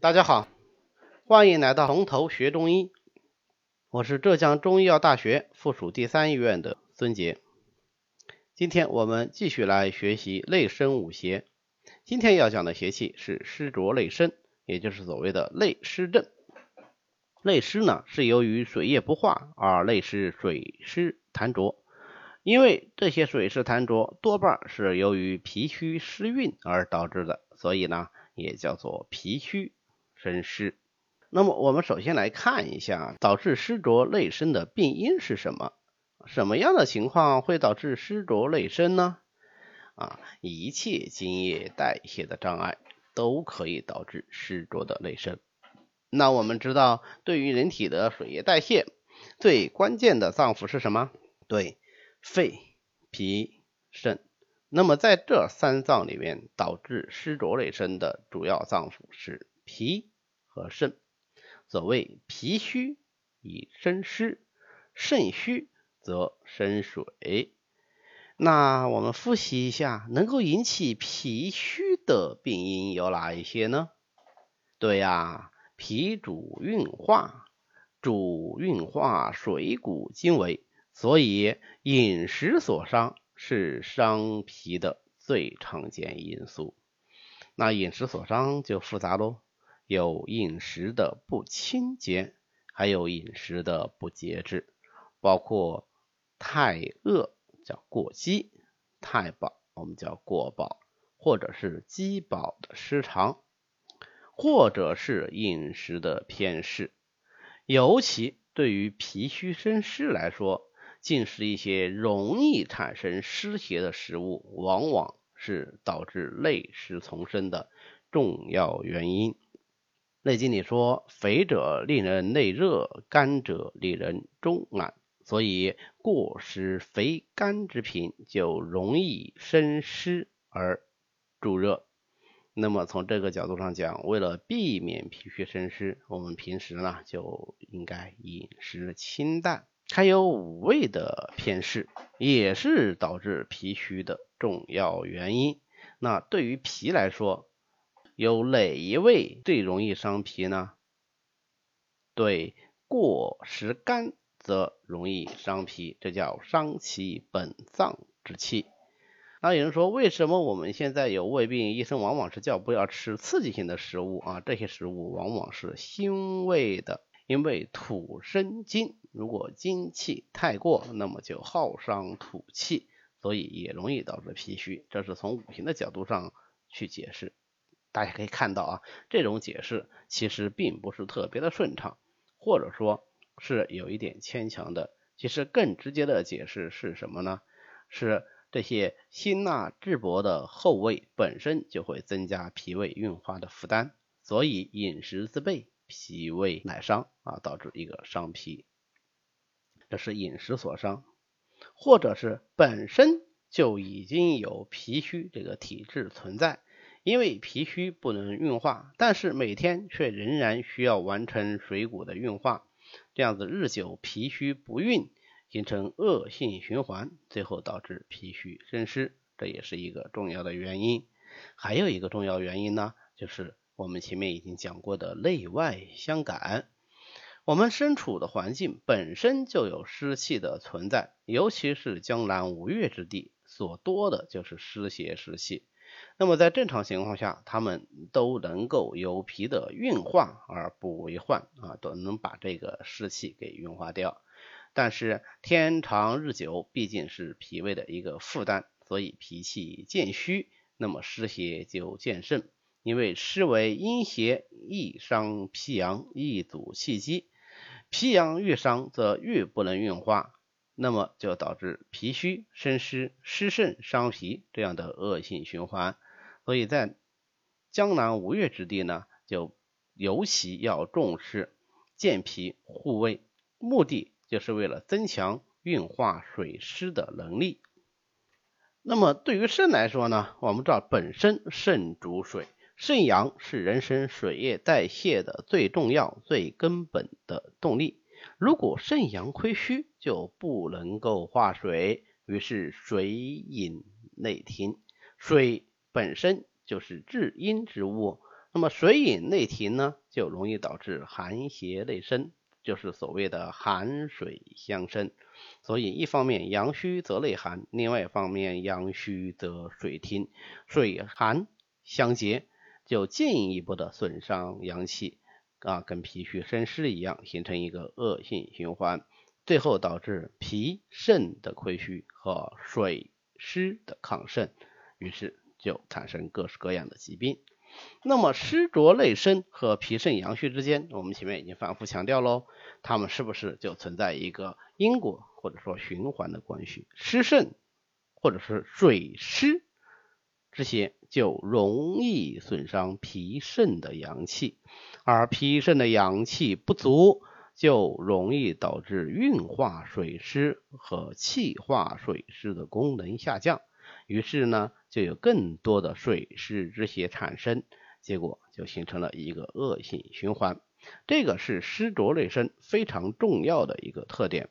大家好，欢迎来到从头学中医。我是浙江中医药大学附属第三医院的孙杰。今天我们继续来学习内生五邪。今天要讲的邪气是湿浊内生，也就是所谓的内湿症。内湿呢，是由于水液不化而内湿水湿痰浊。因为这些水湿痰浊多半是由于脾虚湿运而导致的，所以呢也叫做脾虚生湿。那么我们首先来看一下导致湿浊内生的病因是什么？什么样的情况会导致湿浊内生呢？啊，一切津液代谢的障碍都可以导致湿浊的内生。那我们知道，对于人体的水液代谢，最关键的脏腑是什么？对。肺、脾、肾，那么在这三脏里面，导致湿浊内生的主要脏腑是脾和肾。所谓脾虚以生湿，肾虚则生水。那我们复习一下，能够引起脾虚的病因有哪一些呢？对呀，脾主运化，主运化水谷精微。所以饮食所伤是伤脾的最常见因素。那饮食所伤就复杂喽，有饮食的不清洁，还有饮食的不节制，包括太饿叫过饥，太饱我们叫过饱，或者是饥饱的失常，或者是饮食的偏嗜。尤其对于脾虚生湿来说。进食一些容易产生湿邪的食物，往往是导致内湿丛生的重要原因。《内经》里说：“肥者令人内热，干者令人中暖。”所以过食肥甘之品，就容易生湿而助热。那么从这个角度上讲，为了避免脾虚生湿，我们平时呢就应该饮食清淡。还有五味的偏嗜，也是导致脾虚的重要原因。那对于脾来说，有哪一味最容易伤脾呢？对，过食甘则容易伤脾，这叫伤其本脏之气。那有人说，为什么我们现在有胃病，医生往往是叫不要吃刺激性的食物啊？这些食物往往是辛味的。因为土生金，如果金气太过，那么就耗伤土气，所以也容易导致脾虚。这是从五行的角度上去解释。大家可以看到啊，这种解释其实并不是特别的顺畅，或者说是有一点牵强的。其实更直接的解释是什么呢？是这些辛辣质薄的后味本身就会增加脾胃运化的负担，所以饮食自备。脾胃乃伤啊，导致一个伤脾，这是饮食所伤，或者是本身就已经有脾虚这个体质存在，因为脾虚不能运化，但是每天却仍然需要完成水谷的运化，这样子日久脾虚不运，形成恶性循环，最后导致脾虚生湿，这也是一个重要的原因。还有一个重要原因呢，就是。我们前面已经讲过的内外相感，我们身处的环境本身就有湿气的存在，尤其是江南五岳之地，所多的就是湿邪湿气。那么在正常情况下，它们都能够由脾的运化而不为患啊，都能把这个湿气给运化掉。但是天长日久，毕竟是脾胃的一个负担，所以脾气渐虚，那么湿邪就渐盛。因为湿为阴邪，易伤脾阳，易阻气机。脾阳愈伤，则愈不能运化，那么就导致脾虚生湿，湿肾伤脾这样的恶性循环。所以在江南五岳之地呢，就尤其要重视健脾护胃，目的就是为了增强运化水湿的能力。那么对于肾来说呢，我们知道本身肾主水。肾阳是人身水液代谢的最重要、最根本的动力。如果肾阳亏虚，就不能够化水，于是水饮内停。水本身就是至阴之物，那么水饮内停呢，就容易导致寒邪内生，就是所谓的寒水相生。所以一方面阳虚则内寒，另外一方面阳虚则水停，水寒相结，就进一步的损伤阳气啊，跟脾虚生湿一样，形成一个恶性循环，最后导致脾肾的亏虚和水湿的亢盛，于是就产生各式各样的疾病。那么湿浊内生和脾肾阳虚之间，我们前面已经反复强调喽，它们是不是就存在一个因果或者说循环的关系？湿肾或者是水湿这些就容易损伤脾肾的阳气，而脾肾的阳气不足，就容易导致运化水湿和气化水湿的功能下降。于是呢，就有更多的水湿之邪产生，结果就形成了一个恶性循环。这个是湿浊内生非常重要的一个特点，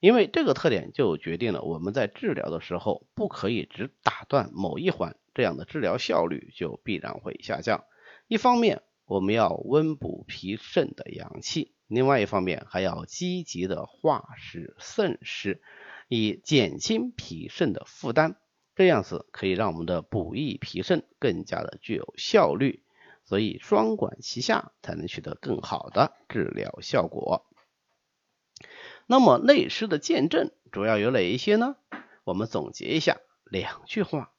因为这个特点就决定了我们在治疗的时候不可以只打断某一环，这样的治疗效率就必然会下降。一方面我们要温补脾肾的阳气，另外一方面还要积极的化湿渗湿。以减轻脾肾的负担，这样子可以让我们的补益脾肾更加的具有效率，所以双管齐下才能取得更好的治疗效果。那么内湿的见证主要有哪一些呢？我们总结一下两句话：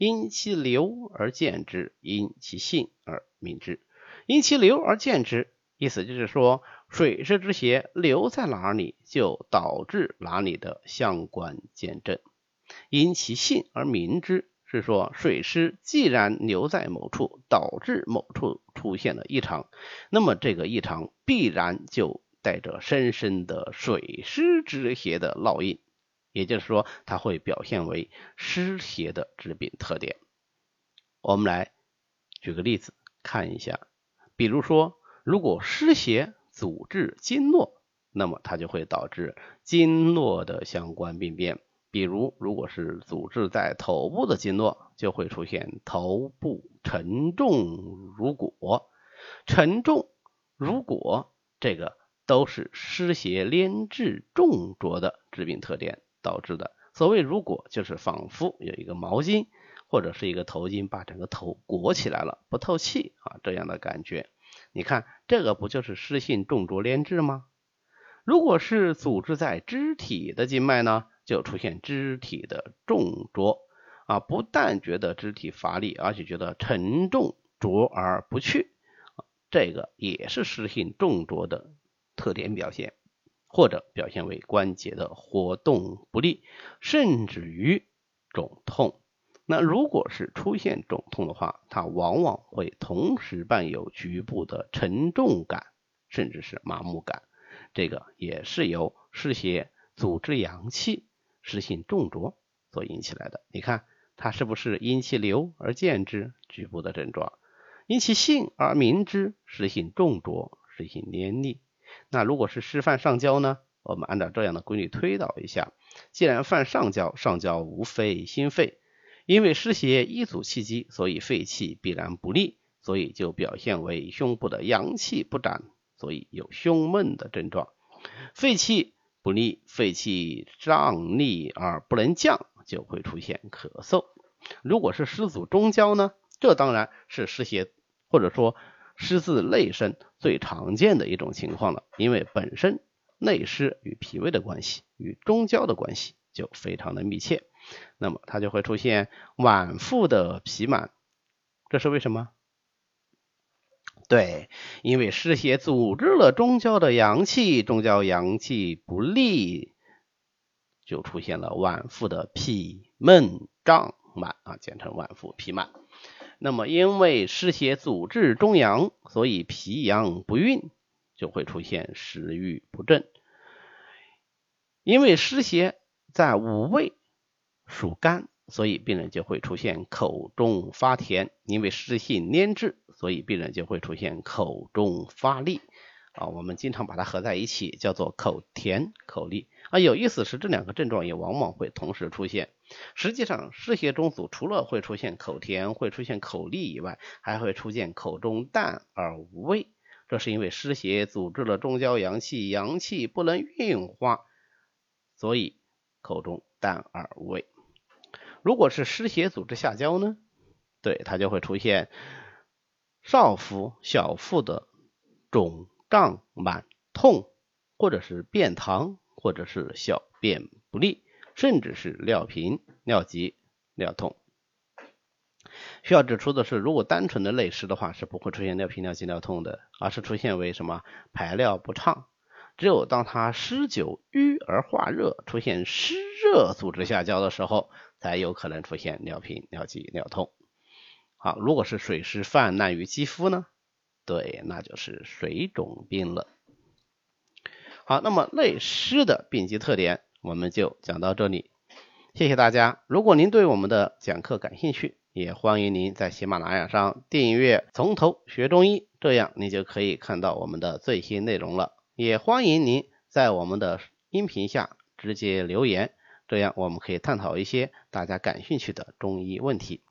因其流而见之，因其性而明之。因其流而见之，意思就是说。水湿之邪留在哪里，就导致哪里的相关见证。因其性而明之，是说水湿既然留在某处，导致某处出现了异常，那么这个异常必然就带着深深的水湿之邪的烙印，也就是说，它会表现为湿邪的致病特点。我们来举个例子看一下，比如说，如果湿邪。阻滞经络，那么它就会导致经络的相关病变。比如，如果是阻滞在头部的经络，就会出现头部沉重如果。沉重如果，这个都是湿邪连滞重浊的致病特点导致的。所谓如果，就是仿佛有一个毛巾或者是一个头巾把整个头裹起来了，不透气啊，这样的感觉。你看，这个不就是湿性重浊连滞吗？如果是阻滞在肢体的经脉呢，就出现肢体的重浊啊，不但觉得肢体乏力，而且觉得沉重浊而不去，这个也是湿性重浊的特点表现，或者表现为关节的活动不利，甚至于肿痛。那如果是出现肿痛的话，它往往会同时伴有局部的沉重感，甚至是麻木感，这个也是由湿邪阻滞阳气、湿性重浊所引起来的。你看它是不是因其流而见之局部的症状，因其性而明之湿性重浊、湿性黏腻？那如果是湿犯上焦呢？我们按照这样的规律推导一下，既然犯上焦，上焦无非心肺。因为湿邪一阻气机，所以肺气必然不利，所以就表现为胸部的阳气不展，所以有胸闷的症状。肺气不利，肺气胀逆而不能降，就会出现咳嗽。如果是湿阻中焦呢？这当然是湿邪或者说湿自内生最常见的一种情况了，因为本身内湿与脾胃的关系与中焦的关系就非常的密切。那么它就会出现脘腹的痞满，这是为什么？对，因为湿邪阻滞了中焦的阳气，中焦阳气不利，就出现了脘腹的痞闷胀满啊，简称脘腹痞满。那么因为湿邪阻滞中阳，所以脾阳不运，就会出现食欲不振。因为湿邪在五味。属肝，所以病人就会出现口中发甜；因为湿性粘滞，所以病人就会出现口中发腻。啊，我们经常把它合在一起，叫做口甜口腻。啊，有意思是这两个症状也往往会同时出现。实际上，湿邪中阻除了会出现口甜、会出现口腻以外，还会出现口中淡而无味。这是因为湿邪阻滞了中焦阳气，阳气不能运化，所以口中淡而无味。如果是湿邪阻滞下焦呢？对，它就会出现少腹、小腹的肿胀、满痛，或者是便溏。或者是小便不利，甚至是尿频、尿急、尿痛。需要指出的是，如果单纯的内湿的话，是不会出现尿频、尿急、尿痛的，而是出现为什么排尿不畅。只有当它湿久瘀而化热，出现湿热组织下焦的时候，才有可能出现尿频、尿急、尿痛。好，如果是水湿泛滥于肌肤呢？对，那就是水肿病了。好，那么内湿的病机特点我们就讲到这里，谢谢大家。如果您对我们的讲课感兴趣，也欢迎您在喜马拉雅上订阅《从头学中医》，这样你就可以看到我们的最新内容了。也欢迎您在我们的音频下直接留言，这样我们可以探讨一些大家感兴趣的中医问题。